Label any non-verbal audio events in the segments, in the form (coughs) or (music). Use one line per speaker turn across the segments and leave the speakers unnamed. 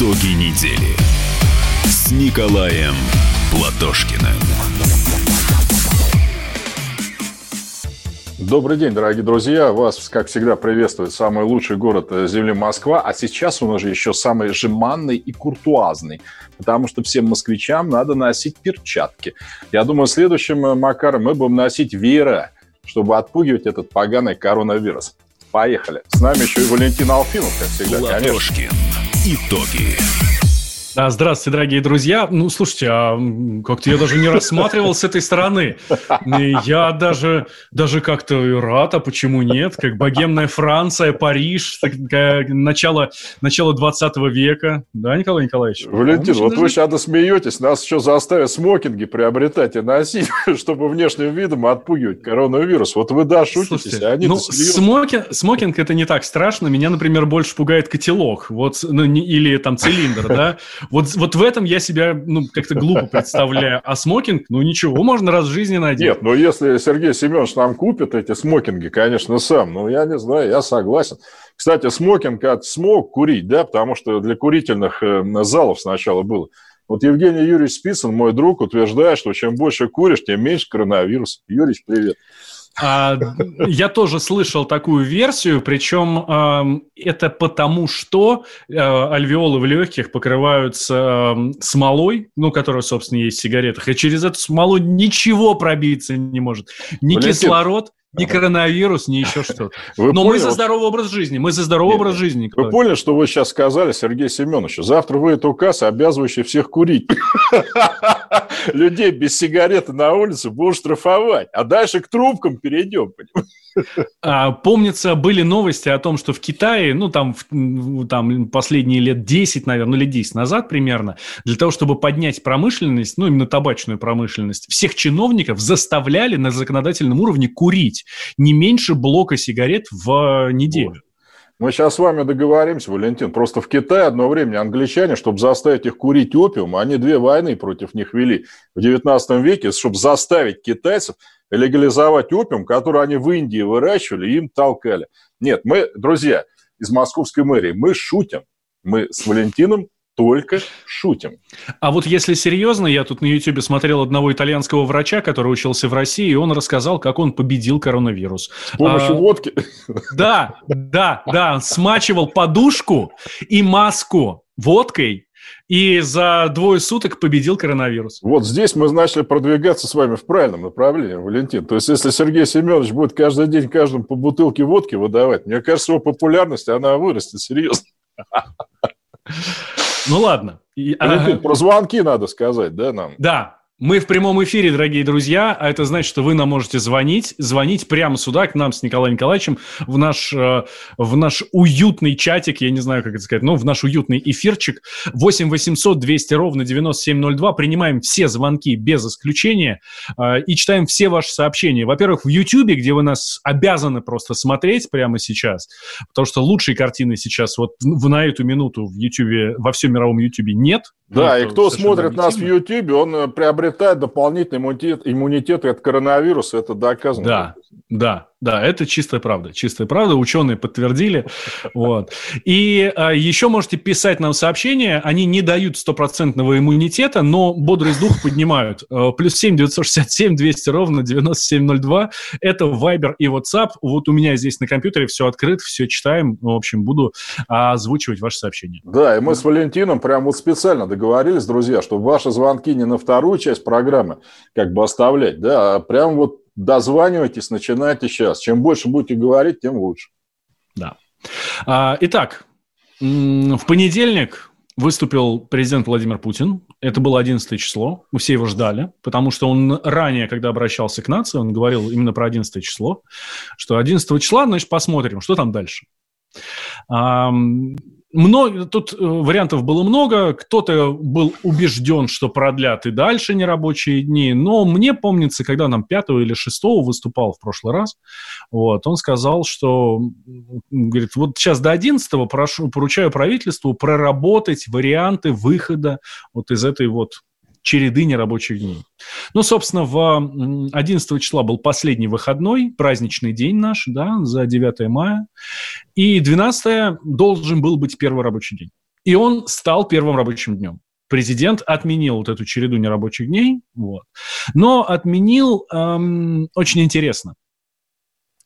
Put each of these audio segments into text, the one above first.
Итоги недели с Николаем Платошкиным.
Добрый день, дорогие друзья. Вас, как всегда, приветствует самый лучший город Земли Москва. А сейчас он уже еще самый жеманный и куртуазный. Потому что всем москвичам надо носить перчатки. Я думаю, следующим, э, Макаром, мы будем носить веера, чтобы отпугивать этот поганый коронавирус. Поехали. С нами еще и Валентин Алфинов, как всегда,
Платошкин.
конечно.
Итоги.
А, Здравствуйте, дорогие друзья. Ну, слушайте, а как-то я даже не рассматривал с этой стороны. И Я даже, даже как-то рад, а почему нет? Как богемная Франция, Париж, такая, начало, начало 20 века. Да, Николай Николаевич?
Валентин, вот
даже-
вы сейчас смеетесь, нас еще заставят смокинги приобретать и носить, (laughs) чтобы внешним видом отпугивать коронавирус. Вот вы, да, шутитесь,
Слушайте,
а они
ну, смокинг, смокинг это не так страшно. Меня, например, больше пугает котелок, вот, ну, не- или там цилиндр, да. Вот, вот в этом я себя, ну, как-то глупо представляю. А смокинг, ну, ничего, можно раз в жизни надеть.
Нет, ну если Сергей Семенович нам купит эти смокинги, конечно, сам, ну я не знаю, я согласен. Кстати, смокинг от смог курить, да, потому что для курительных э, залов сначала было. Вот Евгений Юрьевич Спицын, мой друг, утверждает, что чем больше куришь, тем меньше коронавирус. Юрьевич, привет.
А, я тоже слышал такую версию, причем это потому, что э, альвеолы в легких покрываются смолой, ну, которая, собственно, есть в сигаретах, и через эту смолу ничего пробиться не может. Ни кислород, ни коронавирус, ни еще что-то. (laughs)
Вы
Но мы
поняли,
за
вот
здоровый образ жизни, мы за здоровый
Нет,
образ жизни.
Вы поняли, что вы сейчас сказали, Сергей Семенович? Завтра выйдет указ, обязывающий всех курить. (laughs) Людей без сигареты на улице будут штрафовать. А дальше к трубкам перейдем. понимаете?
А, помнится, были новости о том, что в Китае, ну, там, в- там последние лет 10, наверное, ну, лет 10 назад примерно, для того, чтобы поднять промышленность, ну, именно табачную промышленность, всех чиновников заставляли на законодательном уровне курить не меньше блока сигарет в э, неделю.
Мы сейчас с вами договоримся, Валентин. Просто в Китае одно время англичане, чтобы заставить их курить опиум, они две войны против них вели в 19 веке, чтобы заставить китайцев легализовать опиум, который они в Индии выращивали, им толкали. Нет, мы, друзья, из московской мэрии, мы шутим. Мы с Валентином только шутим.
А вот если серьезно, я тут на YouTube смотрел одного итальянского врача, который учился в России, и он рассказал, как он победил коронавирус.
С помощью
А,
водки.
Да, да, да, смачивал подушку и маску водкой, и за двое суток победил коронавирус.
Вот здесь мы начали продвигаться с вами в правильном направлении, Валентин. То есть, если Сергей Семенович будет каждый день каждому по бутылке водки выдавать, мне кажется, его популярность, она вырастет серьезно.
Ну ладно. И, а,
Валентин, про звонки надо сказать, да, нам?
да, мы в прямом эфире, дорогие друзья, а это значит, что вы нам можете звонить, звонить прямо сюда, к нам с Николаем Николаевичем, в наш, э, в наш уютный чатик, я не знаю, как это сказать, но в наш уютный эфирчик 8 800 200 ровно 9702. Принимаем все звонки без исключения э, и читаем все ваши сообщения. Во-первых, в YouTube, где вы нас обязаны просто смотреть прямо сейчас, потому что лучшей картины сейчас вот в, на эту минуту в YouTube, во всем мировом YouTube нет.
Да,
Ну,
и кто смотрит нас в. Ютьюбе, он э, приобретает дополнительный иммунитет, иммунитет от коронавируса, это доказано.
Да, да, да, это чистая правда, чистая правда, ученые подтвердили, вот. И а, еще можете писать нам сообщения, они не дают стопроцентного иммунитета, но бодрость духа поднимают. Э, Плюс семь девятьсот шестьдесят семь двести ровно 9702, это Viber и WhatsApp, вот у меня здесь на компьютере все открыто, все читаем, в общем, буду а, озвучивать ваши сообщения.
Да, и мы с Валентином прям вот специально договорились, друзья, чтобы ваши звонки не на вторую часть программы как бы оставлять, да, а прям вот дозванивайтесь, начинайте сейчас. Чем больше будете говорить, тем лучше.
Да. А, Итак, в понедельник выступил президент Владимир Путин. Это было 11 число. Мы все его ждали, потому что он ранее, когда обращался к нации, он говорил именно про 11 число, что 11 числа, значит, посмотрим, что там дальше. Много, тут э, вариантов было много. Кто-то был убежден, что продлят и дальше нерабочие дни. Но мне помнится, когда нам 5 или 6 выступал в прошлый раз, вот, он сказал, что говорит, вот сейчас до 11 прошу, поручаю правительству проработать варианты выхода вот из этой вот череды нерабочих дней. Ну, собственно, в м, 11 числа был последний выходной, праздничный день наш, да, за 9 мая. И 12 должен был быть первый рабочий день. И он стал первым рабочим днем. Президент отменил вот эту череду нерабочих дней, вот. но отменил эм, очень интересно.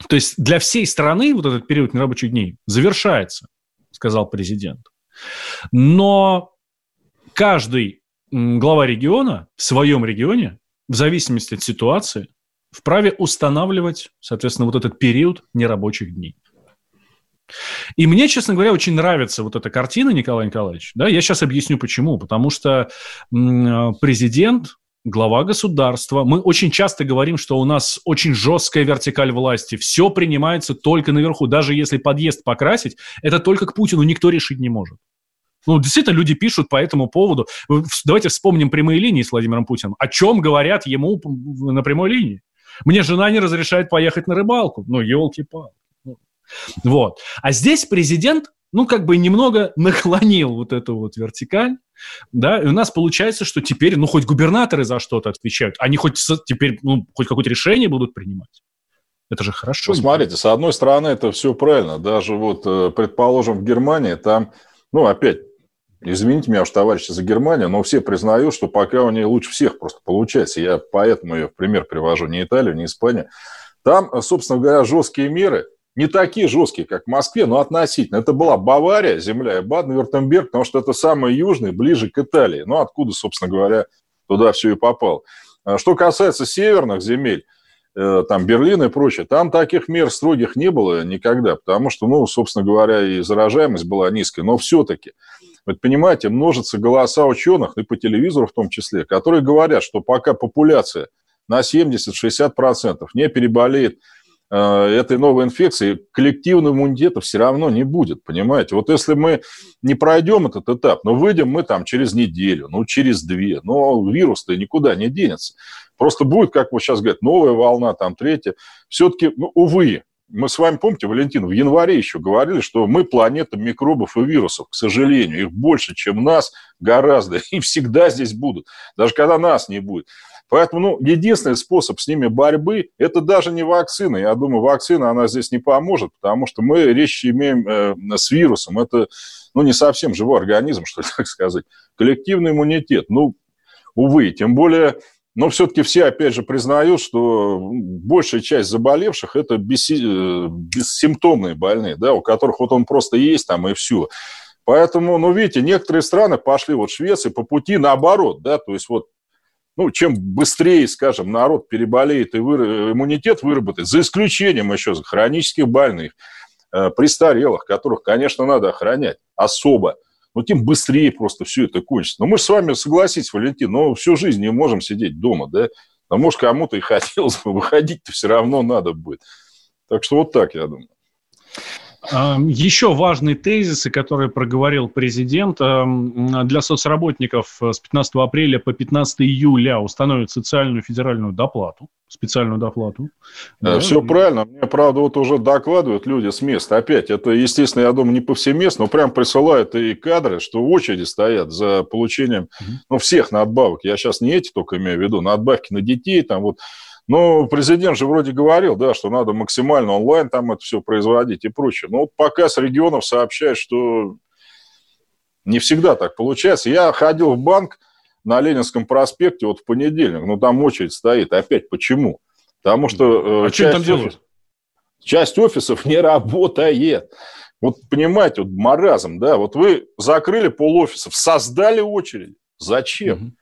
То есть для всей страны вот этот период нерабочих дней завершается, сказал президент. Но каждый глава региона в своем регионе, в зависимости от ситуации, вправе устанавливать, соответственно, вот этот период нерабочих дней. И мне, честно говоря, очень нравится вот эта картина, Николай Николаевич. Да, я сейчас объясню почему. Потому что президент, глава государства, мы очень часто говорим, что у нас очень жесткая вертикаль власти. Все принимается только наверху. Даже если подъезд покрасить, это только к Путину никто решить не может. Ну, действительно, люди пишут по этому поводу. Давайте вспомним прямые линии с Владимиром Путиным. О чем говорят ему на прямой линии? Мне жена не разрешает поехать на рыбалку. Ну, елки-палки. Вот. А здесь президент, ну, как бы немного (laughs) наклонил вот эту вот вертикаль, да, и у нас получается, что теперь, ну, хоть губернаторы за что-то отвечают, они хоть теперь, ну, хоть какое-то решение будут принимать. Это же хорошо.
Ну, смотрите, с одной стороны, это все правильно. Даже вот, э, предположим, в Германии там, ну, опять, извините меня уж, товарищи, за Германию, но все признают, что пока у нее лучше всех просто получается. Я поэтому ее в пример привожу не Италию, не Испанию. Там, собственно говоря, жесткие меры – не такие жесткие, как в Москве, но относительно. Это была Бавария, земля и Баден-Вюртемберг, потому что это самый южный, ближе к Италии. Ну, откуда, собственно говоря, туда все и попало. А что касается северных земель, э, там Берлин и прочее, там таких мер строгих не было никогда, потому что, ну, собственно говоря, и заражаемость была низкая, но все-таки, вы понимаете, множатся голоса ученых, и по телевизору в том числе, которые говорят, что пока популяция на 70-60% не переболеет Э, этой новой инфекции, коллективного иммунитета все равно не будет, понимаете? Вот если мы не пройдем этот этап, но выйдем мы там через неделю, ну, через две, но вирус-то никуда не денется. Просто будет, как вы сейчас говорите, новая волна, там, третья. Все-таки, ну, увы, мы с вами, помните, Валентин, в январе еще говорили, что мы планета микробов и вирусов, к сожалению. Их больше, чем нас, гораздо. (laughs) И всегда здесь будут, даже когда нас не будет. Поэтому ну, единственный способ с ними борьбы – это даже не вакцина. Я думаю, вакцина, она здесь не поможет, потому что мы речь имеем э, с вирусом. Это ну, не совсем живой организм, что ли, (laughs) так сказать. Коллективный иммунитет. Ну, увы, тем более но все-таки все, опять же, признают, что большая часть заболевших – это э, бессимптомные больные, да, у которых вот он просто есть там и все. Поэтому, ну, видите, некоторые страны пошли, вот Швеция, по пути наоборот, да, то есть вот ну, чем быстрее, скажем, народ переболеет и вы, иммунитет выработает, за исключением еще хронических больных, э, престарелых, которых, конечно, надо охранять особо, но тем быстрее просто все это кончится. Но мы же с вами, согласитесь, Валентин, но всю жизнь не можем сидеть дома, да? А может, кому-то и (laughs) хотелось бы выходить-то все равно надо будет. Так что вот так, я думаю.
Еще важные тезисы, которые проговорил президент. Для соцработников с 15 апреля по 15 июля установят социальную федеральную доплату, специальную доплату.
Да, Все правильно. Мне, правда, вот уже докладывают люди с места. Опять, это, естественно, я думаю, не повсеместно, но прям присылают и кадры, что в очереди стоят за получением ну, всех надбавок. Я сейчас не эти только имею в виду, надбавки на детей, там вот но президент же вроде говорил, да, что надо максимально онлайн там это все производить и прочее. Но вот пока с регионов сообщают, что не всегда так получается. Я ходил в банк на Ленинском проспекте вот в понедельник, но там очередь стоит. Опять почему? Потому что...
Э, а что там делают?
Часть офисов не работает. Вот понимаете, вот маразм, да, вот вы закрыли пол офисов, создали очередь. Зачем? Угу.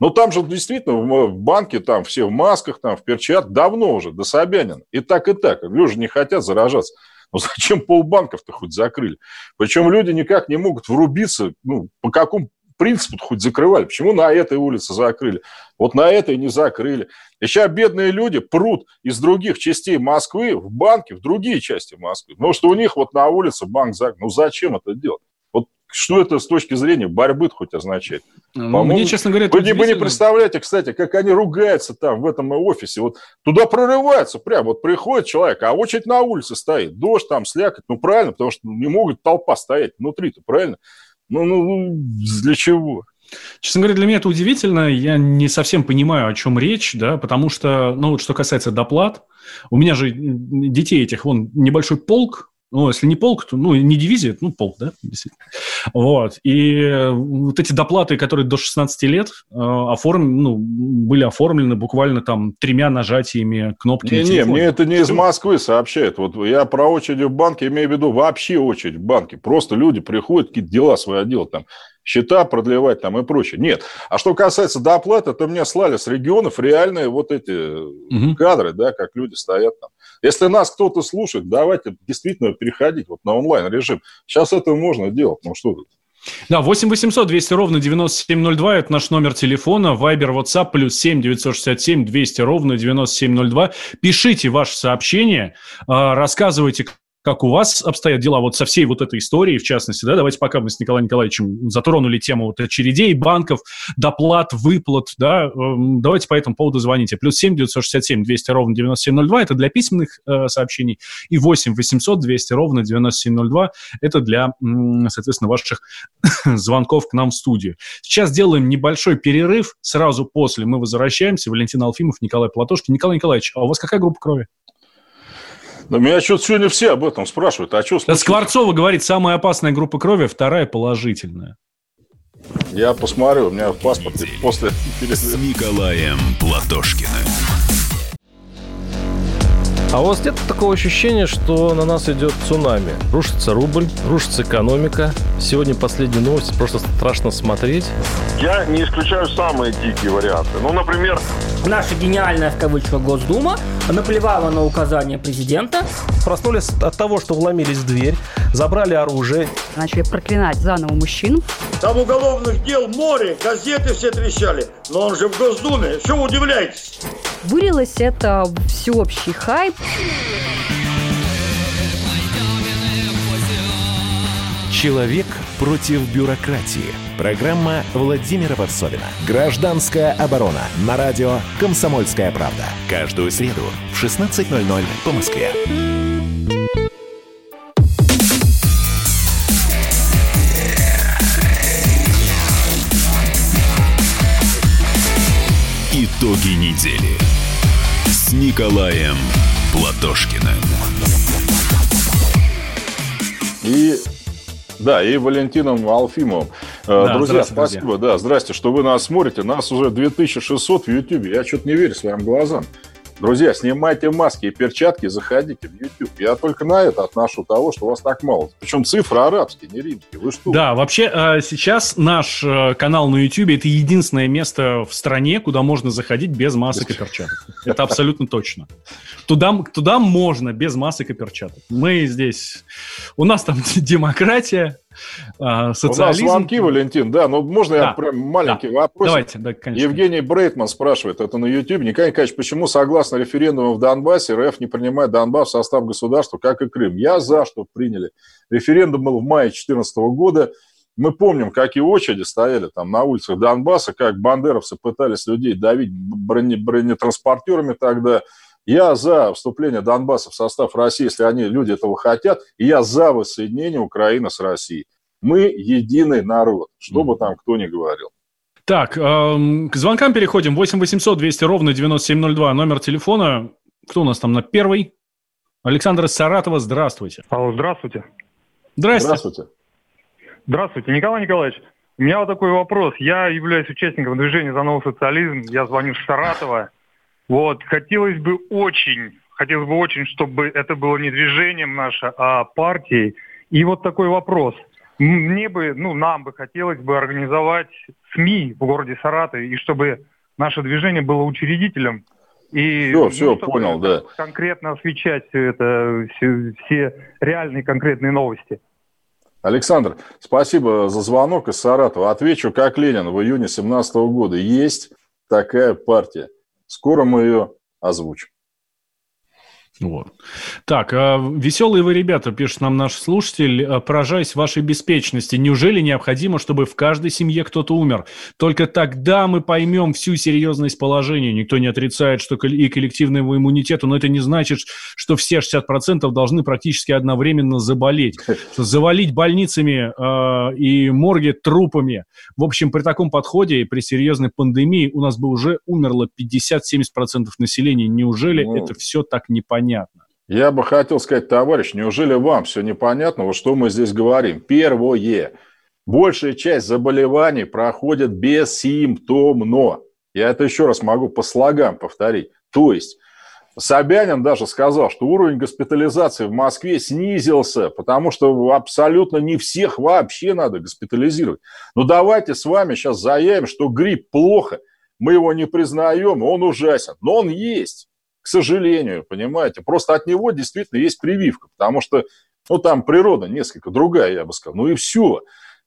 Но там же действительно в банке там все в масках, там в перчатках, давно уже, до Собянина. И так, и так. Люди не хотят заражаться. Но (laughs) зачем полбанков-то хоть закрыли? Причем люди никак не могут врубиться, ну, по какому принципу хоть закрывали. Почему на этой улице закрыли? Вот на этой не закрыли. И сейчас бедные люди прут из других частей Москвы в банки, в другие части Москвы. Потому что у них вот на улице банк закрыт. Ну, зачем это делать? Что это с точки зрения борьбы хоть означает?
Ну, мне, честно говоря,
вы, вы не представляете, кстати, как они ругаются там в этом офисе. Вот туда прорываются прям, вот приходит человек, а очередь на улице стоит, дождь там, слякоть. Ну, правильно, потому что не могут толпа стоять внутри-то, правильно? Ну, ну, ну, для чего?
Честно говоря, для меня это удивительно. Я не совсем понимаю, о чем речь, да, потому что, ну, вот что касается доплат, у меня же детей этих, вон, небольшой полк, ну, если не полк, то, ну, не дивизия, ну, полк, да, действительно. Вот. И вот эти доплаты, которые до 16 лет э, оформ... ну, были оформлены буквально там тремя нажатиями кнопки
Не, не, мне это не из Москвы сообщают. Вот я про очередь в банке имею в виду вообще очередь в банке. Просто люди приходят, какие-то дела свои делать там счета продлевать там и прочее. Нет. А что касается доплаты, то мне слали с регионов реальные вот эти угу. кадры, да, как люди стоят там. Если нас кто-то слушает, давайте действительно переходить вот на онлайн-режим. Сейчас это можно делать, ну что тут.
Да, 8 800 200 ровно 9702 – это наш номер телефона. Вайбер, WhatsApp, плюс 7 967 200 ровно 9702. Пишите ваши сообщения, а, рассказывайте, как у вас обстоят дела вот со всей вот этой историей, в частности, да, давайте пока мы с Николаем Николаевичем затронули тему вот очередей, банков, доплат, выплат, да, эм, давайте по этому поводу звоните. Плюс 7 967 200 ровно 9702, это для письменных э, сообщений, и 8 800 200 ровно 9702, это для, соответственно, ваших (coughs) звонков к нам в студию. Сейчас делаем небольшой перерыв, сразу после мы возвращаемся. Валентин Алфимов, Николай Платошкин. Николай Николаевич, а у вас какая группа крови?
Но меня что-то сегодня все об этом спрашивают. А что
случилось? Скворцова говорит, самая опасная группа крови, вторая положительная.
Я посмотрю, у меня в паспорте после...
С Николаем Платошкиным.
А у вас нет такого ощущения, что на нас идет цунами? Рушится рубль, рушится экономика. Сегодня последние новости, просто страшно смотреть.
Я не исключаю самые дикие варианты. Ну, например...
Наша гениальная, в кавычках, Госдума наплевала на указания президента.
Проснулись от того, что вломились в дверь, забрали оружие.
Начали проклинать заново мужчин.
Там уголовных дел море, газеты все трещали. Но он же в Госдуме, что вы удивляетесь?
Вылилось это всеобщий хайп.
Человек против бюрократии. Программа Владимира Варсовина. Гражданская оборона. На радио «Комсомольская правда». Каждую среду в 16.00 по Москве. Итоги недели с Николаем Платошкиным.
И да, и Валентином Алфимовым. Э, да, друзья, спасибо. Друзья. Да, здрасте, что вы нас смотрите. Нас уже 2600 в YouTube. Я что-то не верю своим глазам. Друзья, снимайте маски и перчатки, заходите в YouTube. Я только на это отношу того, что вас так мало. Причем цифры арабские, не римские. Вы что?
Да, вообще э, сейчас наш э, канал на YouTube это единственное место в стране, куда можно заходить без масок и перчаток. Это абсолютно точно. Туда, туда можно без масок и перчаток. Мы здесь... У нас там (laughs) демократия,
социализм. У нас звонки, Валентин, да, но можно да. я прям маленький да. вопрос? Давайте, да, конечно. Евгений Брейтман спрашивает, это на YouTube. Николай Николаевич, почему, согласно референдуму в Донбассе, РФ не принимает Донбасс в состав государства, как и Крым? Я за, что приняли. Референдум был в мае 2014 года. Мы помним, какие очереди стояли там на улицах Донбасса, как бандеровцы пытались людей давить броне, бронетранспортерами тогда. Я за вступление Донбасса в состав России, если они, люди этого хотят, и я за воссоединение Украины с Россией. Мы единый народ, что бы там кто ни говорил.
Так, э, к звонкам переходим. 8 800 200 ровно 9702, номер телефона. Кто у нас там на первый? Александр из Саратова, здравствуйте.
Алло, здравствуйте.
Здравствуйте. Здравствуйте.
Здравствуйте, Николай Николаевич. У меня вот такой вопрос. Я являюсь участником движения «За новый социализм». Я звоню с Саратова. Вот, хотелось бы очень, хотелось бы очень, чтобы это было не движением наше, а партией. И вот такой вопрос. Мне бы, ну, нам бы хотелось бы организовать СМИ в городе Саратове, и чтобы наше движение было учредителем. И,
все, ну, все, понял, да.
Конкретно освещать все это, все, все реальные конкретные новости.
Александр, спасибо за звонок из Саратова. Отвечу, как Ленин в июне 17 года. Есть такая партия. Скоро мы ее озвучим.
Вот. Так, а веселые вы ребята, пишет нам наш слушатель, а, поражаясь вашей беспечности. Неужели необходимо, чтобы в каждой семье кто-то умер? Только тогда мы поймем всю серьезность положения. Никто не отрицает, что и коллективного иммунитета, но это не значит, что все 60% должны практически одновременно заболеть. Завалить больницами э, и морги трупами. В общем, при таком подходе и при серьезной пандемии у нас бы уже умерло 50-70% населения. Неужели ну, это все так непонятно? Понятно.
Я бы хотел сказать, товарищ, неужели вам все непонятно, вот что мы здесь говорим? Первое. Большая часть заболеваний проходит бессимптомно. Я это еще раз могу по слогам повторить. То есть Собянин даже сказал, что уровень госпитализации в Москве снизился, потому что абсолютно не всех вообще надо госпитализировать. Но давайте с вами сейчас заявим, что грипп плохо, мы его не признаем, он ужасен. Но он есть, к сожалению, понимаете. Просто от него действительно есть прививка, потому что ну, там природа несколько другая, я бы сказал. Ну и все.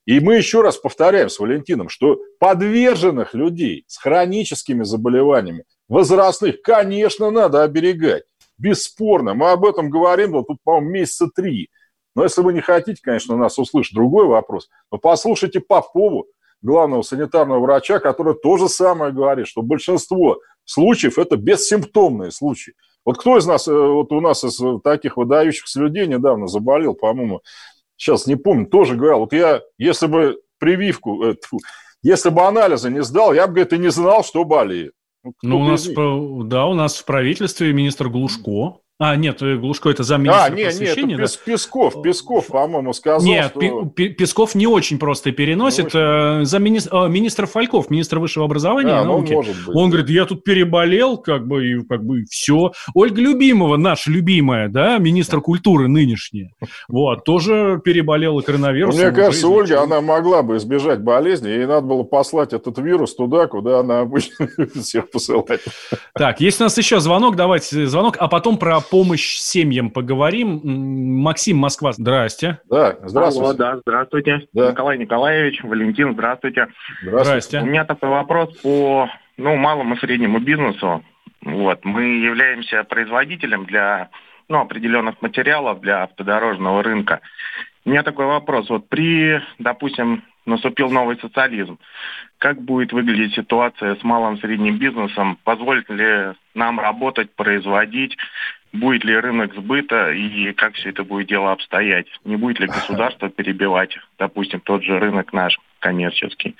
И мы еще раз повторяем с Валентином, что подверженных людей с хроническими заболеваниями, возрастных, конечно, надо оберегать. Бесспорно. Мы об этом говорим, вот тут, по-моему, месяца три. Но если вы не хотите, конечно, нас услышать, другой вопрос. Но послушайте Попову, главного санитарного врача, который то же самое говорит, что большинство случаев это бессимптомные случаи. Вот кто из нас, э, вот у нас из таких выдающихся людей недавно заболел, по-моему, сейчас не помню, тоже говорил, вот я, если бы прививку, э, тьфу, если бы анализы не сдал, я бы, говорит, и не знал, что болеет.
Ну, ну у нас, да, у нас в правительстве министр Глушко а, нет, э, Глушко это замминистра а, нет, нет, это
да? Песков, Песков, по-моему, сказал,
Нет, что... Песков не очень просто переносит. Ну, замминистр, министр Фальков, министр высшего образования а, и ну, науки. может быть. Он говорит, я тут переболел, как бы, и как бы все. Ольга Любимова, наша любимая, да, министр культуры нынешняя, вот, тоже переболела коронавирусом.
Мне кажется, Ольга, она могла бы избежать болезни, ей надо было послать этот вирус туда, куда она обычно (laughs) всех посылает.
Так, есть у нас еще звонок, давайте звонок, а потом про помощь семьям поговорим. Максим, Москва, здрасте.
Да, здравствуйте. Алло, да, здравствуйте. Да. Николай Николаевич, Валентин, здравствуйте.
Здравствуйте.
У меня такой вопрос по ну, малому и среднему бизнесу. Вот, мы являемся производителем для ну, определенных материалов для автодорожного рынка. У меня такой вопрос. Вот при, допустим, наступил новый социализм, как будет выглядеть ситуация с малым и средним бизнесом? Позволит ли нам работать, производить? Будет ли рынок сбыта и как все это будет дело обстоять. Не будет ли государство перебивать, допустим, тот же рынок наш коммерческий.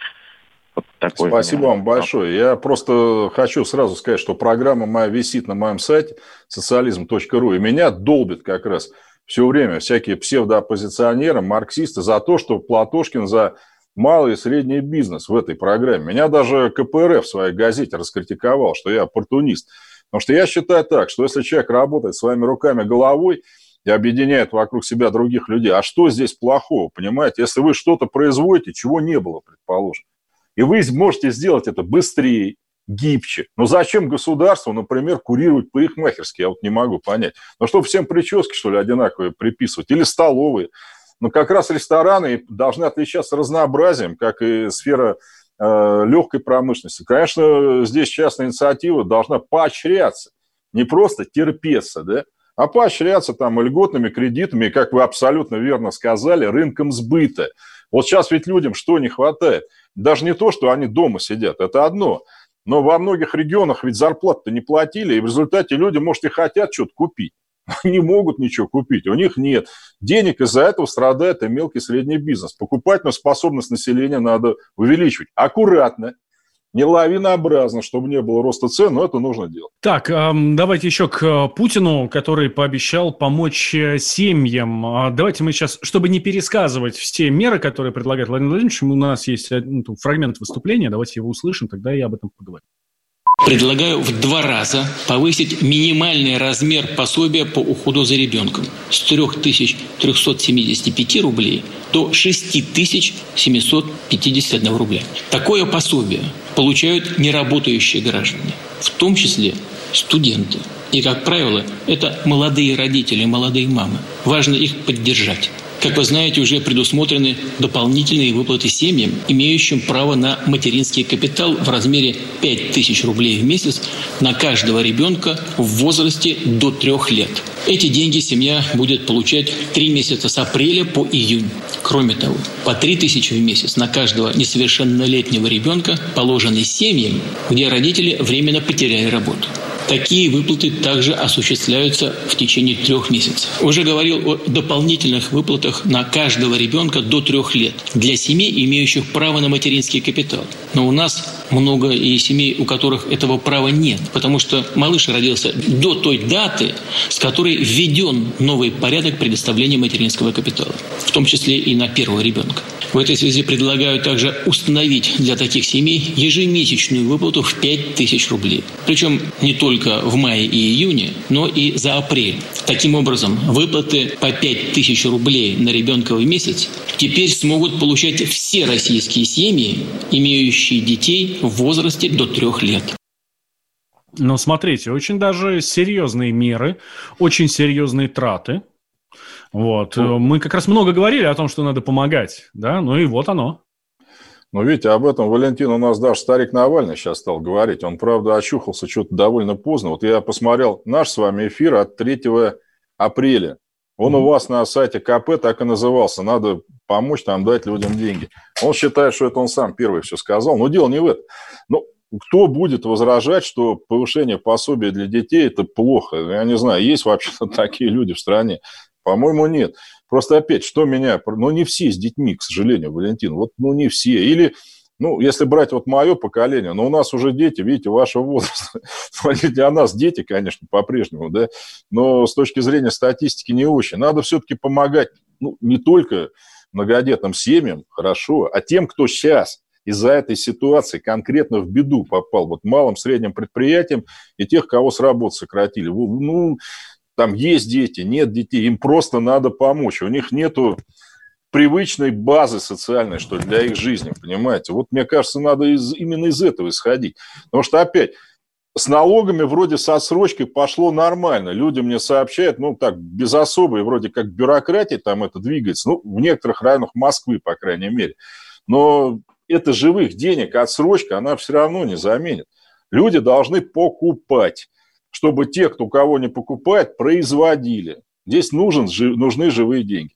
Вот такой Спасибо вам большое. Я просто хочу сразу сказать, что программа моя висит на моем сайте социализм.ру, и меня долбит как раз все время всякие псевдооппозиционеры, марксисты за то, что Платошкин за малый и средний бизнес в этой программе. Меня даже КПРФ в своей газете раскритиковал, что я оппортунист. Потому что я считаю так, что если человек работает своими руками, головой и объединяет вокруг себя других людей, а что здесь плохого, понимаете? Если вы что-то производите, чего не было, предположим, и вы можете сделать это быстрее, гибче. Но зачем государству, например, курировать парикмахерские, я вот не могу понять. Ну, чтобы всем прически, что ли, одинаковые приписывать, или столовые. Но как раз рестораны должны отличаться разнообразием, как и сфера легкой промышленности. Конечно, здесь частная инициатива должна поощряться, не просто терпеться, да, а поощряться там льготными кредитами, как вы абсолютно верно сказали, рынком сбыта. Вот сейчас ведь людям что не хватает? Даже не то, что они дома сидят, это одно. Но во многих регионах ведь зарплату не платили, и в результате люди, может, и хотят что-то купить (laughs) не могут ничего купить, у них нет. Денег из-за этого страдает и мелкий и средний бизнес. Покупательную способность населения надо увеличивать. Аккуратно, не лавинообразно, чтобы не было роста цен, но это нужно делать.
Так, давайте еще к э, Путину, который пообещал помочь э, семьям. А давайте мы сейчас, чтобы не пересказывать все меры, которые предлагает Владимир Владимирович, у нас есть э, ну, фрагмент выступления, давайте его услышим, тогда я об этом поговорю.
Предлагаю в два раза повысить минимальный размер пособия по уходу за ребенком с 3375 рублей до 6751 рубля. Такое пособие получают неработающие граждане, в том числе студенты. И, как правило, это молодые родители, молодые мамы. Важно их поддержать. Как вы знаете, уже предусмотрены дополнительные выплаты семьям, имеющим право на материнский капитал в размере 5000 рублей в месяц на каждого ребенка в возрасте до трех лет. Эти деньги семья будет получать три месяца с апреля по июнь. Кроме того, по 3000 в месяц на каждого несовершеннолетнего ребенка положены семьям, где родители временно потеряли работу. Такие выплаты также осуществляются в течение трех месяцев. Уже говорил о дополнительных выплатах на каждого ребенка до трех лет для семей, имеющих право на материнский капитал. Но у нас много и семей, у которых этого права нет, потому что малыш родился до той даты, с которой введен новый порядок предоставления материнского капитала, в том числе и на первого ребенка. В этой связи предлагаю также установить для таких семей ежемесячную выплату в 5 тысяч рублей. Причем не только в мае и июне, но и за апрель. Таким образом, выплаты по 5 тысяч рублей на ребенка в месяц теперь смогут получать все российские семьи, имеющие детей в возрасте до трех лет.
Ну, смотрите, очень даже серьезные меры, очень серьезные траты. Вот. Мы как раз много говорили о том, что надо помогать, да, ну и вот оно.
Ну, видите, об этом Валентин у нас даже старик Навальный сейчас стал говорить. Он, правда, очухался что-то довольно поздно. Вот я посмотрел наш с вами эфир от 3 апреля. Он mm-hmm. у вас на сайте КП так и назывался. Надо помочь там дать людям деньги. Он считает, что это он сам первый все сказал. Но дело не в этом. Ну, кто будет возражать, что повышение пособия для детей – это плохо? Я не знаю, есть вообще-то (laughs) такие люди в стране. По-моему, нет. Просто опять, что меня... Ну, не все с детьми, к сожалению, Валентин. Вот, ну, не все. Или, ну, если брать вот мое поколение, но у нас уже дети, видите, вашего возраста. (laughs) Для нас дети, конечно, по-прежнему, да. Но с точки зрения статистики не очень. Надо все-таки помогать, ну, не только многодетным семьям, хорошо, а тем, кто сейчас из-за этой ситуации конкретно в беду попал, вот малым, средним предприятиям и тех, кого с работы сократили. Ну, там есть дети, нет детей, им просто надо помочь. У них нету привычной базы социальной, что ли, для их жизни, понимаете? Вот мне кажется, надо из, именно из этого исходить. Потому что, опять, с налогами вроде со срочкой пошло нормально. Люди мне сообщают, ну, так, без особой вроде как бюрократии там это двигается. Ну, в некоторых районах Москвы, по крайней мере. Но это живых денег, отсрочка, она все равно не заменит. Люди должны покупать чтобы те, кто кого не покупает, производили. Здесь нужен, нужны живые деньги.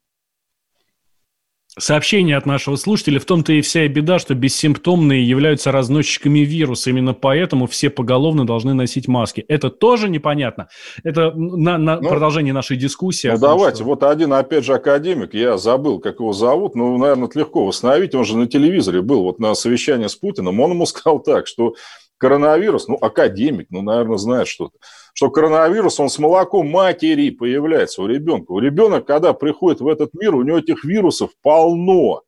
Сообщение от нашего слушателя. В том-то и вся беда, что бессимптомные являются разносчиками вируса. Именно поэтому все поголовно должны носить маски. Это тоже непонятно. Это на, на ну, продолжение нашей дискуссии.
Ну, том, давайте. Что... Вот один, опять же, академик. Я забыл, как его зовут. Ну, наверное, это легко восстановить. Он же на телевизоре был. Вот на совещании с Путиным. Он ему сказал так, что коронавирус, ну, академик, ну, наверное, знает что-то, что коронавирус, он с молоком матери появляется у ребенка. У ребенка, когда приходит в этот мир, у него этих вирусов полно.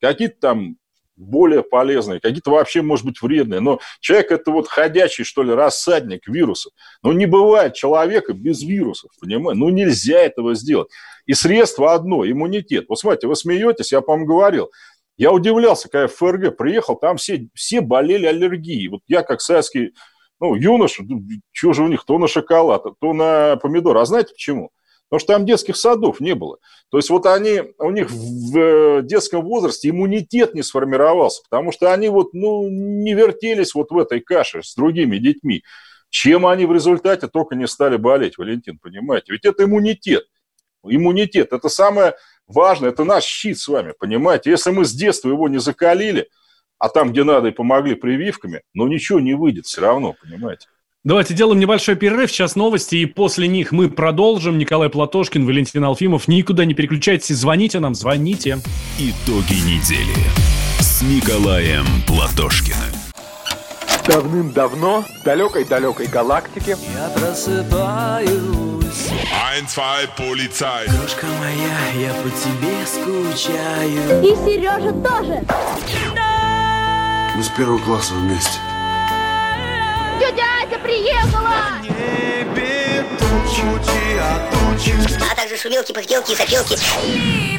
Какие-то там более полезные, какие-то вообще, может быть, вредные. Но человек – это вот ходячий, что ли, рассадник вирусов. Но не бывает человека без вирусов, понимаете? Ну, нельзя этого сделать. И средство одно – иммунитет. Вот смотрите, вы смеетесь, я, по-моему, говорил – я удивлялся, когда я в ФРГ приехал, там все, все болели аллергией. Вот я как советский ну, юноша, ну, что же у них, то на шоколад, то на помидор. А знаете почему? Потому что там детских садов не было. То есть вот они, у них в э, детском возрасте иммунитет не сформировался, потому что они вот, ну, не вертелись вот в этой каше с другими детьми. Чем они в результате только не стали болеть, Валентин, понимаете? Ведь это иммунитет. Иммунитет – это самое важно, это наш щит с вами, понимаете? Если мы с детства его не закалили, а там, где надо, и помогли прививками, но ничего не выйдет все равно, понимаете?
Давайте делаем небольшой перерыв. Сейчас новости, и после них мы продолжим. Николай Платошкин, Валентин Алфимов. Никуда не переключайтесь. Звоните нам, звоните.
Итоги недели с Николаем Платошкиным.
Давным-давно в далекой-далекой галактике
Я просыпаюсь
Ein, zwei, полицай.
Крошка моя, я по тебе скучаю.
И Сережа тоже.
Мы с первого класса вместе.
Тетя Ася приехала!
Небе тучи, а тучи.
А также шумелки, пыхтелки и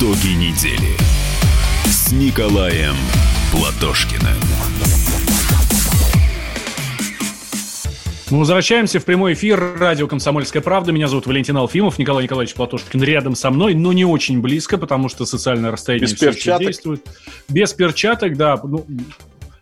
Итоги недели с Николаем Платошкиным.
Мы возвращаемся в прямой эфир радио «Комсомольская правда». Меня зовут Валентин Алфимов, Николай Николаевич Платошкин рядом со мной, но не очень близко, потому что социальное расстояние
Без перчаток?
действует. Без перчаток, да. Ну,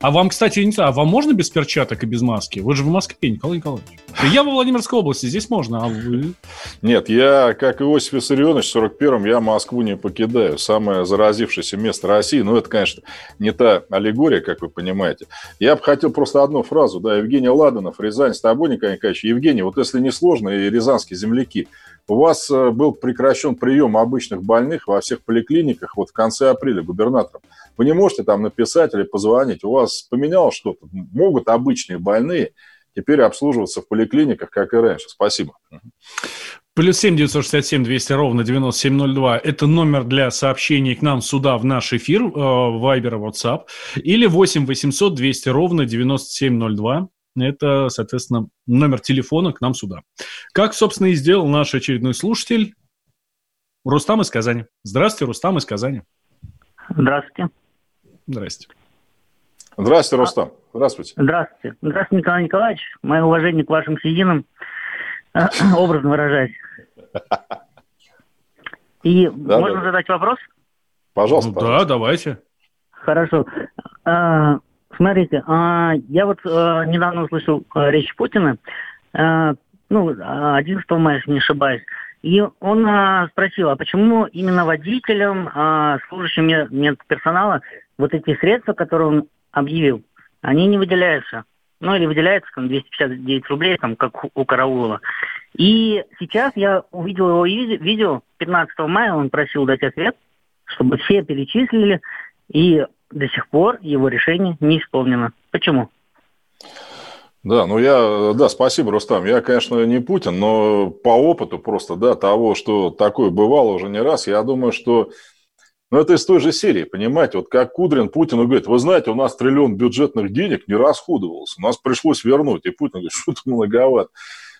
а вам, кстати, не знаю, а вам можно без перчаток и без маски? Вы же в Москве, Николай Николаевич. Я во Владимирской области, здесь можно, а вы?
Нет, я, как Иосиф Виссарионович, в 41-м я Москву не покидаю. Самое заразившееся место России. Ну, это, конечно, не та аллегория, как вы понимаете. Я бы хотел просто одну фразу. Да, Евгений Ладанов, Рязань, с тобой, Николай Николаевич. Евгений, вот если не сложно, и рязанские земляки, у вас э, был прекращен прием обычных больных во всех поликлиниках вот в конце апреля губернатором. Вы не можете там написать или позвонить. У вас поменялось что-то. Могут обычные больные теперь обслуживаться в поликлиниках, как и раньше. Спасибо.
Плюс семь девятьсот семь двести ровно девяносто семь ноль два. Это номер для сообщений к нам сюда в наш эфир, э, Viber и WhatsApp. Или восемь восемьсот двести ровно девяносто семь ноль два. Это, соответственно, номер телефона к нам сюда. Как, собственно, и сделал наш очередной слушатель Рустам из Казани. Здравствуйте, Рустам из Казани.
Здравствуйте.
Здрасте.
Здравствуйте, Рустам. Здравствуйте.
Здравствуйте. Здравствуйте, Николай Николаевич. Мое уважение к вашим сединам, (coughs) образно выражаясь. И
Да,
можно
да.
задать вопрос?
Пожалуйста,
Ну да, давайте.
Хорошо. А, смотрите, а, я вот а, недавно услышал а, речь Путина, а, ну, а, 11 мая, если не ошибаюсь, и он а, спросил, а почему именно водителям, а, служащим мед- медперсонала, вот эти средства, которые он объявил, они не выделяются? Ну, или выделяются там 259 рублей, там, как у- Караулова. И сейчас я увидел его ви- видео, 15 мая он просил дать ответ, чтобы все перечислили, и до сих пор его решение не исполнено. Почему?
Да, ну я, да, спасибо, Рустам. Я, конечно, не Путин, но по опыту просто, да, того, что такое бывало уже не раз, я думаю, что ну, это из той же серии, понимаете, вот как Кудрин Путину говорит, вы знаете, у нас триллион бюджетных денег не расходовался, нас пришлось вернуть, и Путин говорит, что-то многовато.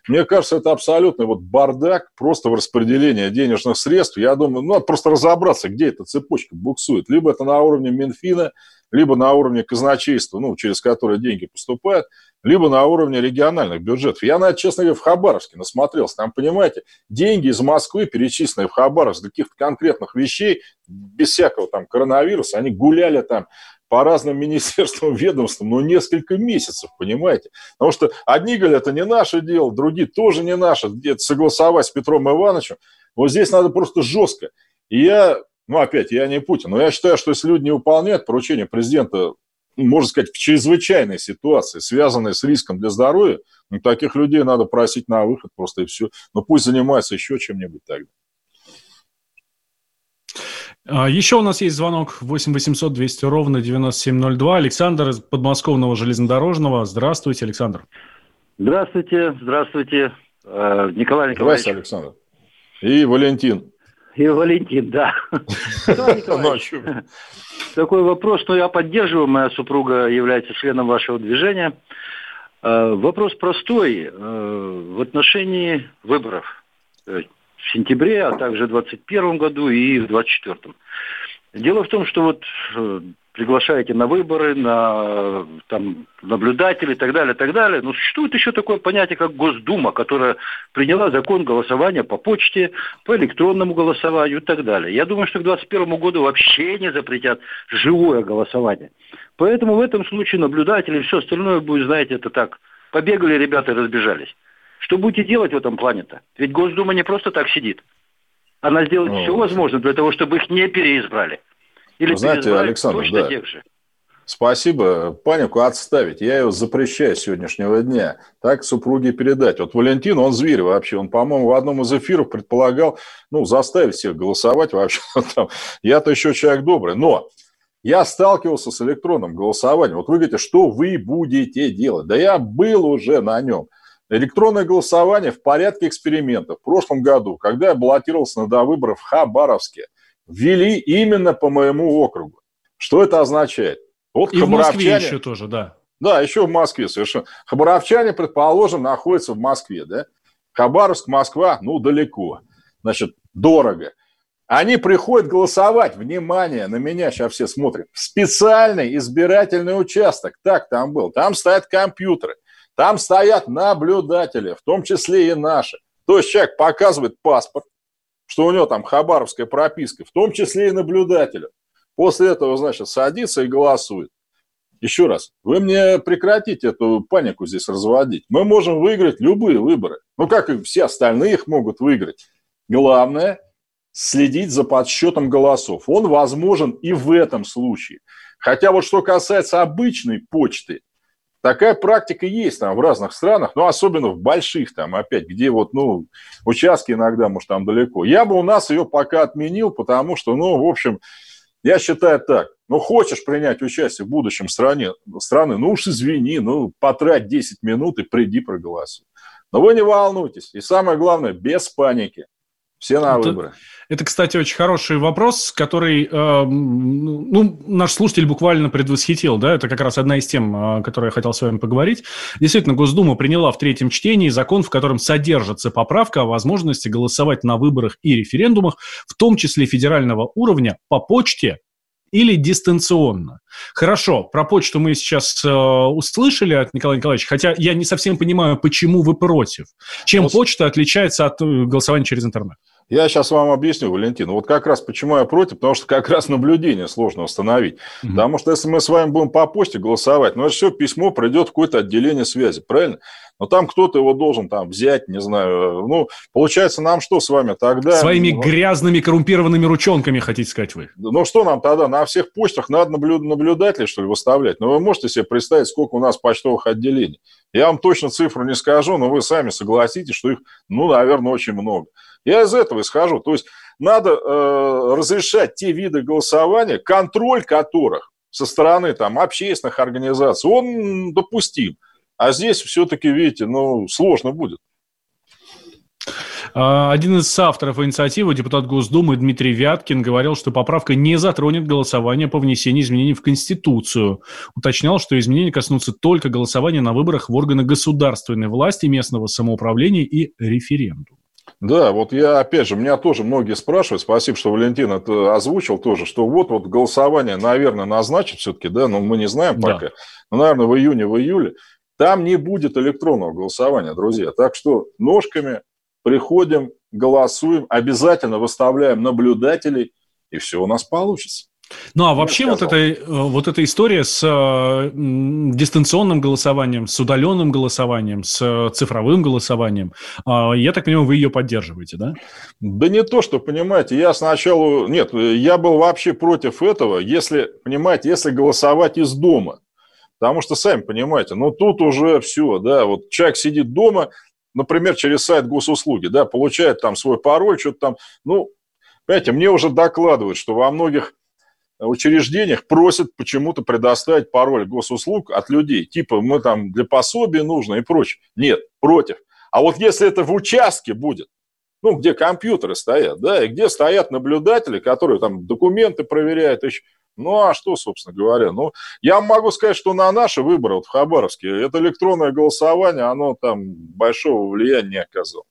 Мне кажется, это абсолютный вот бардак просто в распределении денежных средств. Я думаю, ну, надо просто разобраться, где эта цепочка буксует. Либо это на уровне Минфина, либо на уровне казначейства, ну, через которое деньги поступают, либо на уровне региональных бюджетов. Я, на это, честно говоря, в Хабаровске насмотрелся. Там, понимаете, деньги из Москвы, перечисленные в Хабаровск для каких-то конкретных вещей, без всякого там коронавируса, они гуляли там по разным (laughs) министерствам, ведомствам, ну, несколько месяцев, понимаете? Потому что одни говорят, это не наше дело, другие тоже не наше, где-то согласовать с Петром Ивановичем. Вот здесь надо просто жестко. И я, ну, опять, я не Путин, но я считаю, что если люди не выполняют поручение президента, ну, можно сказать, в чрезвычайной ситуации, связанной с риском для здоровья, ну, таких людей надо просить на выход просто и все. Но пусть занимаются еще чем-нибудь тогда.
А, Еще у нас есть звонок 8 800 200 ровно 9702. Александр из подмосковного железнодорожного. Здравствуйте, Александр.
Здравствуйте, здравствуйте, э, Николай Николаевич.
Здравствуйте, Александр. И Валентин.
И Валентин, да. Николай (laughs) Николаевич, такой вопрос, но я поддерживаю, моя супруга является членом вашего движения. Э, Вопрос простой э, в отношении выборов в сентябре, а также в 2021 году и в 2024. Дело в том, что вот э, приглашаете на выборы, на там, наблюдателей и так далее, так далее. Но существует еще такое понятие, как Госдума, которая приняла закон голосования по почте, по электронному голосованию и так далее. Я думаю, что к 2021 году вообще не запретят живое голосование. Поэтому в этом случае наблюдатели и все остальное будет, знаете, это так. Побегали ребята и разбежались. Что будете делать в этом плане-то? Ведь Госдума не просто так сидит. Она сделает
Ну,
все возможное для того, чтобы их не переизбрали. Или
знаете,
переизбрали
Александр,
точно
да.
тех же.
Спасибо. Панику отставить. Я ее запрещаю с сегодняшнего дня. Так супруге передать. Вот Валентин, он зверь вообще. Он, по-моему, в одном из эфиров предполагал, ну, заставить всех голосовать вообще. (laughs) Я-то еще человек добрый. Но я сталкивался с электронным голосованием. Вот вы говорите, что вы будете делать? Да я был уже на нем. Электронное голосование в порядке эксперимента. В прошлом году, когда я баллотировался на довыборы в Хабаровске, ввели именно по моему округу. Что это означает? Вот
И в Москве еще тоже, да.
да, еще в Москве совершенно. Хабаровчане, предположим, находятся в Москве, да? Хабаровск, Москва, ну, далеко. Значит, дорого. Они приходят голосовать, внимание, на меня сейчас все смотрят, в специальный избирательный участок. Так там был. Там стоят компьютеры. Там стоят наблюдатели, в том числе и наши. То есть человек показывает паспорт, что у него там хабаровская прописка, в том числе и наблюдателю. После этого, значит, садится и голосует. Еще раз, вы мне прекратите эту панику здесь разводить. Мы можем выиграть любые выборы. Ну, как и все остальные их могут выиграть. Главное – следить за подсчетом голосов. Он возможен и в этом случае. Хотя вот что касается обычной почты, такая практика есть там в разных странах, но особенно в больших там опять, где вот, ну, участки иногда, может, там далеко. Я бы у нас ее пока отменил, потому что, ну, в общем, я считаю так. Ну, хочешь принять участие в будущем стране, страны, ну уж извини, ну, потрать 10 минут и приди проголосуй. Но вы не волнуйтесь. И самое главное, без паники. Все на
это,
выборы.
Это, кстати, очень хороший вопрос, который э, ну, наш слушатель буквально предвосхитил. Да? Это как раз одна из тем, о которой я хотел с вами поговорить. Действительно, Госдума приняла в третьем чтении закон, в котором содержится поправка о возможности голосовать на выборах и референдумах, в том числе федерального уровня, по почте или дистанционно. Хорошо, про почту мы сейчас э, услышали от Николая Николаевича, хотя я не совсем понимаю, почему вы против. Чем вот. почта отличается от э, голосования через интернет?
Я сейчас вам объясню, Валентин. Вот как раз почему я против, потому что как раз наблюдение сложно установить. Угу. Потому что если мы с вами будем по почте голосовать, ну это все письмо придет в какое-то отделение связи, правильно? Но там кто-то его должен там взять, не знаю. Ну, получается, нам что с вами тогда...
Своими ну, грязными коррумпированными ручонками, хотите сказать вы?
Ну, что нам тогда? На всех почтах надо наблю... наблюдателей, что ли, выставлять? Ну, вы можете себе представить, сколько у нас почтовых отделений? Я вам точно цифру не скажу, но вы сами согласитесь, что их, ну, наверное, очень много. Я из этого исхожу. То есть надо э, разрешать те виды голосования, контроль которых со стороны там, общественных организаций, он допустим. А здесь все-таки, видите, ну, сложно будет.
А, один из авторов инициативы, депутат Госдумы Дмитрий Вяткин, говорил, что поправка не затронет голосование по внесению изменений в Конституцию. Уточнял, что изменения коснутся только голосования на выборах в органы государственной власти, местного самоуправления и референдум.
Да, вот я, опять же, меня тоже многие спрашивают, спасибо, что Валентин это озвучил тоже, что вот, вот голосование, наверное, назначит все-таки, да, но мы не знаем пока, да. ну, наверное, в июне, в июле, там не будет электронного голосования, друзья. Так что ножками приходим, голосуем, обязательно выставляем наблюдателей, и все у нас получится.
Ну, а вообще вот эта, э, вот эта история с э, дистанционным голосованием, с удаленным голосованием, с э, цифровым голосованием, э, я так понимаю, вы ее поддерживаете, да?
Да не то, что, понимаете, я сначала... Нет, я был вообще против этого, если, понимаете, если голосовать из дома. Потому что, сами понимаете, ну тут уже все, да, вот человек сидит дома, например, через сайт госуслуги, да, получает там свой пароль, что-то там, ну, понимаете, мне уже докладывают, что во многих учреждениях просят почему-то предоставить пароль госуслуг от людей. Типа, мы там для пособия нужно и прочее. Нет, против. А вот если это в участке будет, ну, где компьютеры стоят, да, и где стоят наблюдатели, которые там документы проверяют, еще, ну, а что, собственно говоря? Ну, я могу сказать, что на наши выборы вот в Хабаровске это электронное голосование, оно там большого влияния не оказало.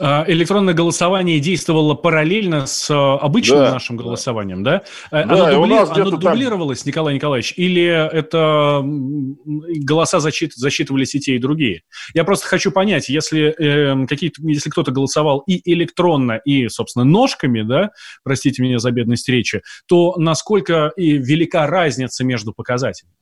А, электронное голосование действовало параллельно с а, обычным да. нашим голосованием, да? Э, да оно, дубли... оно дублировалось, там... Николай Николаевич, или это голоса засчит... засчитывались и те, и другие? Я просто хочу понять, если, э, какие если кто-то голосовал и электронно, и, собственно, ножками, да, простите меня за бедность речи, то насколько и велика разница между показателями?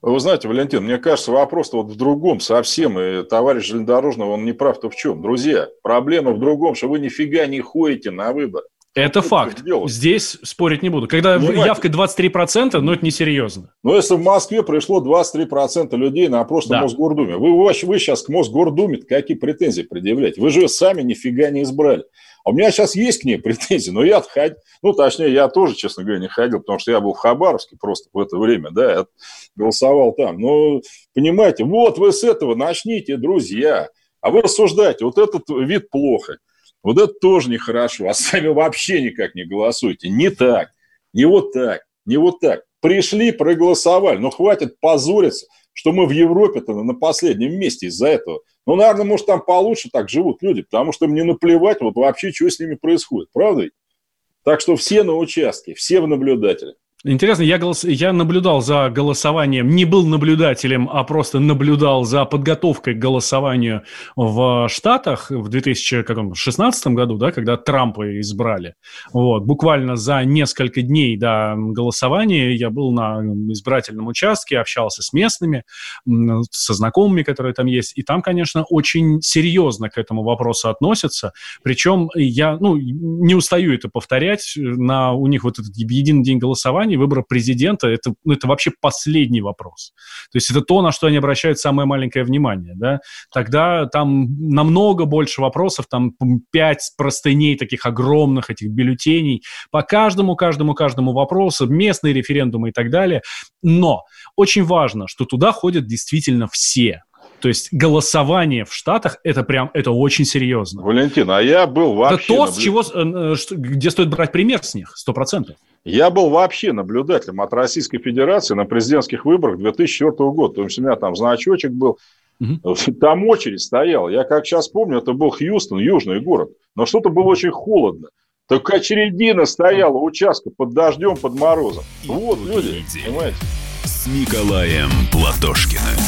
Вы знаете, Валентин, мне кажется, вопрос вот в другом совсем. И товарищ Железнодорожного, он не прав-то в чем. Друзья, проблема в другом, что вы нифига не ходите на выборы.
Это что факт. Здесь спорить не буду. Когда Понимаете? явка 23%, ну это несерьезно.
Но если в Москве пришло 23% людей на прошлом да. Мосгордуме, вы, вы, вы сейчас к Мосгордуме какие претензии предъявляете? Вы же сами нифига не избрали. А у меня сейчас есть к ней претензии, но я ходил, ну, точнее, я тоже, честно говоря, не ходил, потому что я был в Хабаровске просто в это время, да, я голосовал там. Но, понимаете, вот вы с этого начните, друзья, а вы рассуждаете, вот этот вид плохо, вот это тоже нехорошо, а сами вообще никак не голосуете. Не так, не вот так, не вот так. Пришли, проголосовали, но хватит позориться, что мы в Европе-то на последнем месте из-за этого. Ну, наверное, может, там получше так живут люди, потому что им не наплевать вот вообще, что с ними происходит. Правда? Так что все на участке, все в наблюдателе.
Интересно, я, голос... я наблюдал за голосованием, не был наблюдателем, а просто наблюдал за подготовкой к голосованию в Штатах в 2016 году, да, когда Трампа избрали. Вот, буквально за несколько дней до голосования я был на избирательном участке, общался с местными, со знакомыми, которые там есть, и там, конечно, очень серьезно к этому вопросу относятся. Причем я, ну, не устаю это повторять, на у них вот этот единый день голосования голосования, выбора президента, это, ну, это вообще последний вопрос. То есть это то, на что они обращают самое маленькое внимание. Да? Тогда там намного больше вопросов, там пять простыней таких огромных этих бюллетеней по каждому, каждому, каждому вопросу, местные референдумы и так далее. Но очень важно, что туда ходят действительно все. То есть голосование в Штатах это прям это очень серьезно.
Валентин, а я был вообще.
Это то, с чего, э, э, где стоит брать пример с них, сто процентов.
Я был вообще наблюдателем от Российской Федерации на президентских выборах 2004 года. То есть у меня там значочек был. Угу. (laughs) Там очередь стояла. Я как сейчас помню, это был Хьюстон, южный город. Но что-то было очень холодно. Только очередина стояла участка под дождем, под морозом. И вот люди, понимаете?
С Николаем Платошкиным.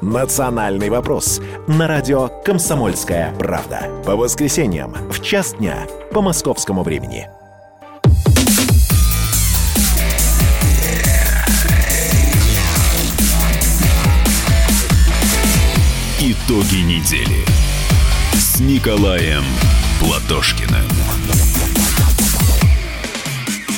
«Национальный вопрос» на радио «Комсомольская правда». По воскресеньям в час дня по московскому времени. Итоги недели с Николаем Платошкиным.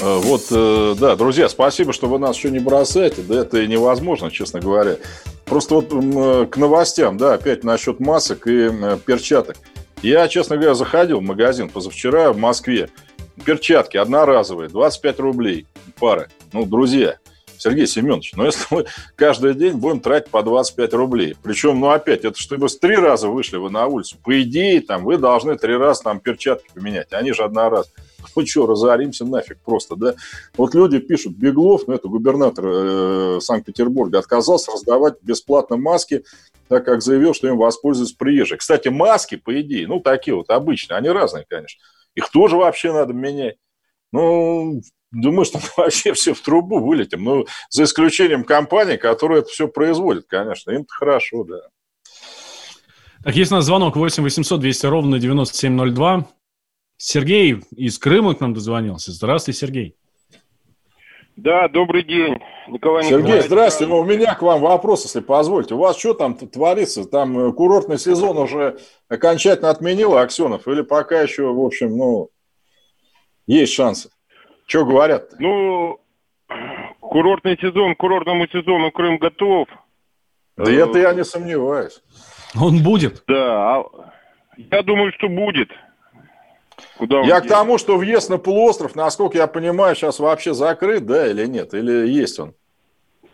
Э, вот, э, да, друзья, спасибо, что вы нас еще не бросаете. Да, это невозможно, честно говоря. Просто вот э, к новостям, да, опять насчет масок и перчаток. Я, честно говоря, заходил в магазин позавчера в Москве. Перчатки одноразовые, 25 рублей пары. Ну, друзья, Сергей Семенович, но если мы каждый день будем тратить по 25 рублей, причем, ну, опять, это чтобы три раза вышли вы на улицу, по идее, там, вы должны три раза там перчатки поменять, они же одноразовые. (laughs) Ну что, разоримся нафиг просто, да? Вот люди пишут, Беглов, ну это губернатор э, Санкт-Петербурга, отказался раздавать бесплатно маски, так как заявил, что им воспользуются приезжие. Кстати, маски, по идее, ну такие вот обычные, они разные, конечно. Их тоже вообще надо менять. Ну, думаю, что мы (laughs) вообще все в трубу вылетим. Ну, за исключением компаний, которые это все производят, конечно. Им-то хорошо, да.
Так, есть у нас звонок 8 800 200 ровно 9702. Сергей из Крыма к нам дозвонился. Здравствуй, Сергей.
Да, добрый день,
Николай Сергей, Николаевич. здравствуйте. Ну, у меня к вам вопрос, если позвольте. У вас что там творится? Там э, курортный сезон уже окончательно отменил Аксенов? Или пока еще, в общем, ну, есть шансы? Что говорят? -то?
Ну, курортный сезон, курортному сезону Крым готов.
Да это я не сомневаюсь.
Он будет?
Да, а я думаю, что будет.
Куда я к тому, что въезд на полуостров, насколько я понимаю, сейчас вообще закрыт, да, или нет? Или есть он?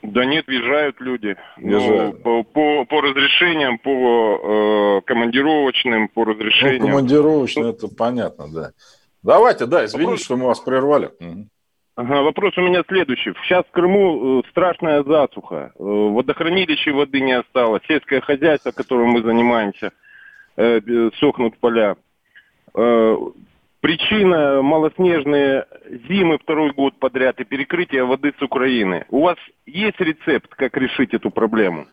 Да нет, въезжают люди. Ну, въезжают. Ну, по, по, по разрешениям, по э, командировочным, по разрешениям. Ну,
командировочным, ну, это понятно, да. Давайте, да, извините, вопрос... что мы вас прервали.
Ага, вопрос у меня следующий. Сейчас в Крыму э, страшная засуха. Э, водохранилища воды не осталось. Сельское хозяйство, которым мы занимаемся, э, сохнут поля. Причина малоснежные зимы второй год подряд и перекрытие воды с Украины. У вас есть рецепт, как решить эту проблему?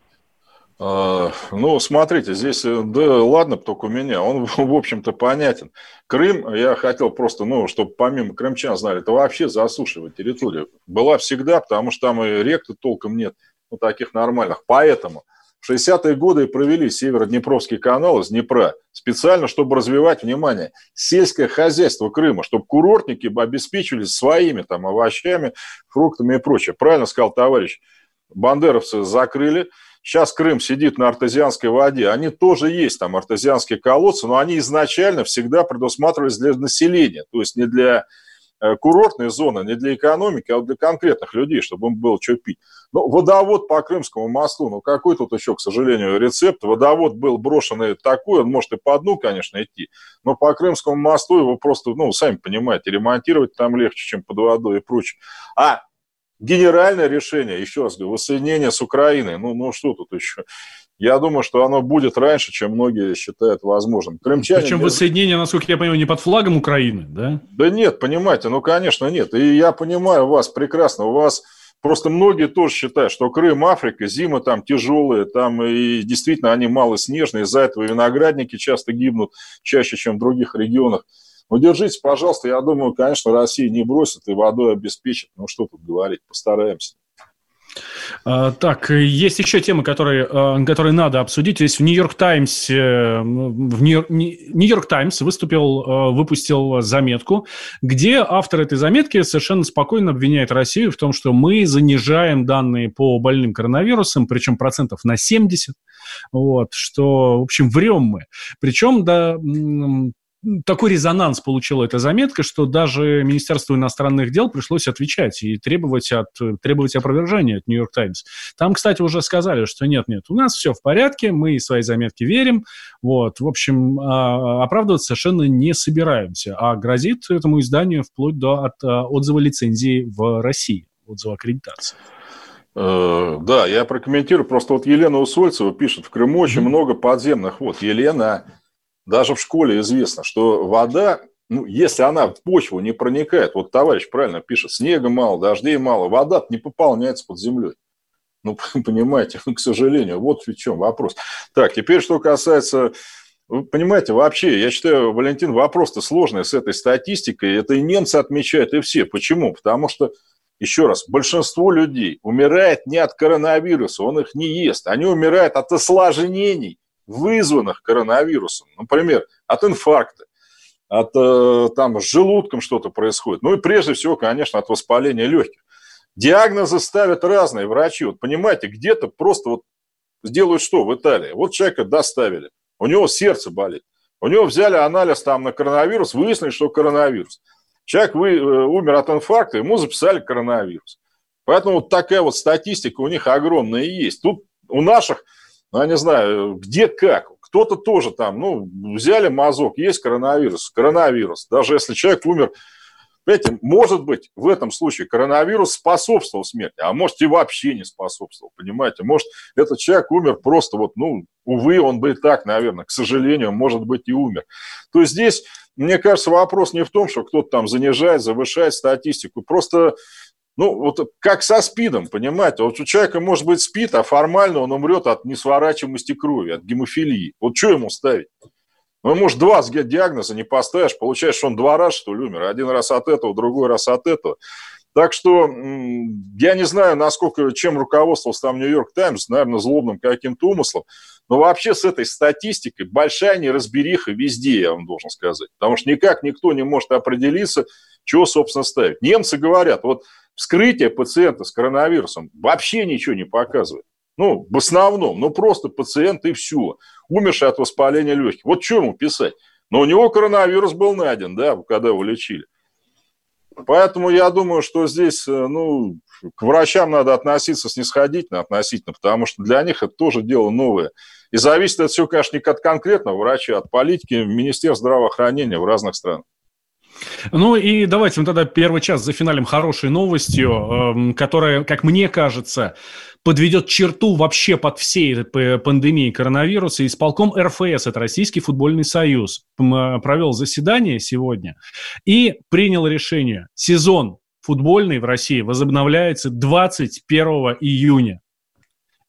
А, ну, смотрите, здесь, э, да ладно, только у меня, он, (laughs) в общем-то, понятен. Крым, я хотел просто, ну, чтобы помимо крымчан знали, это вообще засушивая территория. Была всегда, потому что там и рек-то толком нет, ну, таких нормальных. Поэтому в 60-е годы провели Северо-Днепровский канал из Днепра специально, чтобы развивать, внимание, сельское хозяйство Крыма, чтобы курортники обеспечивались своими там овощами, фруктами и прочее. Правильно сказал товарищ. Бандеровцы закрыли, Сейчас Крым сидит на артезианской воде. Они тоже есть там артезианские колодцы, но они изначально всегда предусматривались для населения, то есть не для курортная зона не для экономики, а для конкретных людей, чтобы им было что пить. Ну, водовод по Крымскому мосту, ну какой тут еще, к сожалению, рецепт? Водовод был брошенный такой, он может и по дну, конечно, идти, но по Крымскому мосту его просто, ну, сами понимаете, ремонтировать там легче, чем под водой и прочее. А генеральное решение, еще раз говорю, воссоединение с Украиной, ну, ну что тут еще? Я думаю, что оно будет раньше, чем многие считают возможным.
Крымчане... Причем воссоединение, насколько я понимаю, не под флагом Украины, да?
Да нет, понимаете, ну, конечно, нет. И я понимаю вас прекрасно. У вас просто многие тоже считают, что Крым, Африка, зимы там тяжелые, там и действительно они малоснежные, из-за этого виноградники часто гибнут чаще, чем в других регионах. Ну, держитесь, пожалуйста. Я думаю, конечно, Россия не бросит и водой обеспечит. Ну, что тут говорить, постараемся.
А, так, есть еще темы, которые, а, которые надо обсудить. Есть в Нью-Йорк Таймс, э, в Нью-Йорк Таймс выступил, а, выпустил заметку, где автор этой заметки совершенно спокойно обвиняет Россию в том, что мы занижаем данные по больным коронавирусом, причем процентов на 70, вот, что, в общем, врем мы. Причем, да, такой резонанс получила эта заметка, что даже Министерству иностранных дел пришлось отвечать и требовать, от, требовать опровержения от Нью-Йорк Таймс. Там, кстати, уже сказали, что нет-нет, у нас все в порядке, мы свои заметки верим. Вот, в общем, а, оправдываться совершенно не собираемся, а грозит этому изданию вплоть до от, а, отзыва лицензии в России, отзыва аккредитации.
Э, да, я прокомментирую. Просто вот Елена Усольцева пишет, в Крыму очень много подземных вод. Елена, даже в школе известно, что вода, ну, если она в почву не проникает, вот товарищ правильно пишет, снега мало, дождей мало, вода не пополняется под землей. Ну, (laughs) понимаете, (laughs) к сожалению, вот в чем вопрос. Так, теперь, что касается вы понимаете, вообще, я считаю, Валентин, вопрос-то сложный с этой статистикой. Это и немцы отмечают, и все. Почему? Потому что, еще раз, большинство людей умирает не от коронавируса, он их не ест. Они умирают от осложнений вызванных коронавирусом, например, от инфаркта, от э, там с желудком что-то происходит. Ну и прежде всего, конечно, от воспаления легких. Диагнозы ставят разные врачи. Вот понимаете, где-то просто вот сделают что в Италии? Вот человека доставили, у него сердце болит, у него взяли анализ там на коронавирус, выяснили, что коронавирус. Человек вы, э, умер от инфаркта, ему записали коронавирус. Поэтому вот такая вот статистика у них огромная есть. Тут у наших ну, я не знаю, где как. Кто-то тоже там, ну, взяли мазок, есть коронавирус, коронавирус. Даже если человек умер, понимаете, может быть, в этом случае коронавирус способствовал смерти, а может и вообще не способствовал, понимаете. Может, этот человек умер просто вот, ну, увы, он бы и так, наверное, к сожалению, может быть, и умер. То есть здесь, мне кажется, вопрос не в том, что кто-то там занижает, завышает статистику. Просто ну, вот как со СПИДом, понимаете? Вот у человека может быть СПИД, а формально он умрет от несворачиваемости крови, от гемофилии. Вот что ему ставить? Ну, может, два диагноза не поставишь, получаешь, что он два раза, что ли, умер. Один раз от этого, другой раз от этого. Так что я не знаю, насколько, чем руководствовался там Нью-Йорк Таймс, наверное, злобным каким-то умыслом. Но вообще с этой статистикой большая неразбериха везде, я вам должен сказать. Потому что никак никто не может определиться, чего, собственно, ставить. Немцы говорят, вот вскрытие пациента с коронавирусом вообще ничего не показывает. Ну, в основном, ну просто пациент и все. Умерший от воспаления легких. Вот что ему писать? Но у него коронавирус был найден, да, когда его лечили. Поэтому я думаю, что здесь, э, ну, к врачам надо относиться снисходительно, относительно, потому что для них это тоже дело новое. И зависит это все, конечно, не от конкретного врача, а от политики Министерства здравоохранения в разных странах.
Ну и давайте мы тогда первый час зафиналим хорошей новостью, эм, которая, как мне кажется, подведет черту вообще под всей этой пандемией коронавируса. Исполком РФС, это Российский футбольный союз, провел заседание сегодня и принял решение. Сезон футбольный в России возобновляется 21 июня.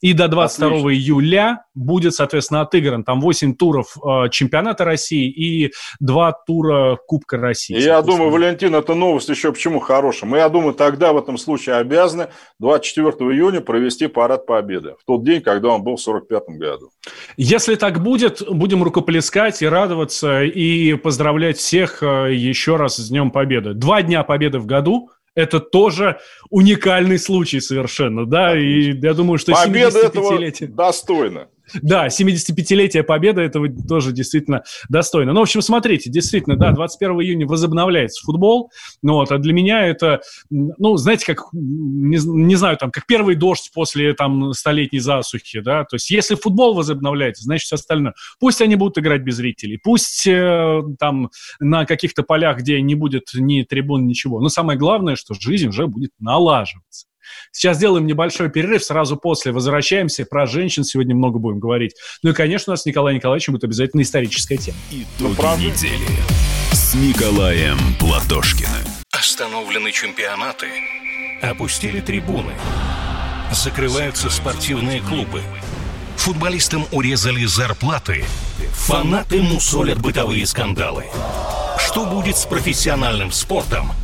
И до 22 Отлично. июля будет, соответственно, отыгран там 8 туров э, чемпионата России и 2 тура Кубка России.
Я думаю, Валентин, это новость еще почему хорошая. Мы, я думаю, тогда в этом случае обязаны 24 июня провести парад Победы. В тот день, когда он был в 45 году.
Если так будет, будем рукоплескать и радоваться, и поздравлять всех э, еще раз с Днем Победы. Два дня Победы в году – это тоже уникальный случай совершенно, да, и я думаю, что
Победа этого достойна.
Да, 75-летие победы этого тоже действительно достойно. Ну, в общем, смотрите, действительно, да, 21 июня возобновляется футбол. Ну, вот, а для меня это, ну, знаете, как, не, не знаю, там, как первый дождь после там столетней засухи, да. То есть, если футбол возобновляется, значит, все остальное. Пусть они будут играть без зрителей, пусть э, там на каких-то полях, где не будет ни трибун, ничего. Но самое главное, что жизнь уже будет налаживаться. Сейчас сделаем небольшой перерыв, сразу после возвращаемся. Про женщин сегодня много будем говорить. Ну и, конечно, у нас с Николаем Николаевичем будет обязательно историческая тема.
Итоги ну, недели с Николаем Платошкиным.
Остановлены чемпионаты. Опустили трибуны. Закрываются спортивные клубы. Футболистам урезали зарплаты. Фанаты мусолят бытовые скандалы. Что будет с профессиональным спортом –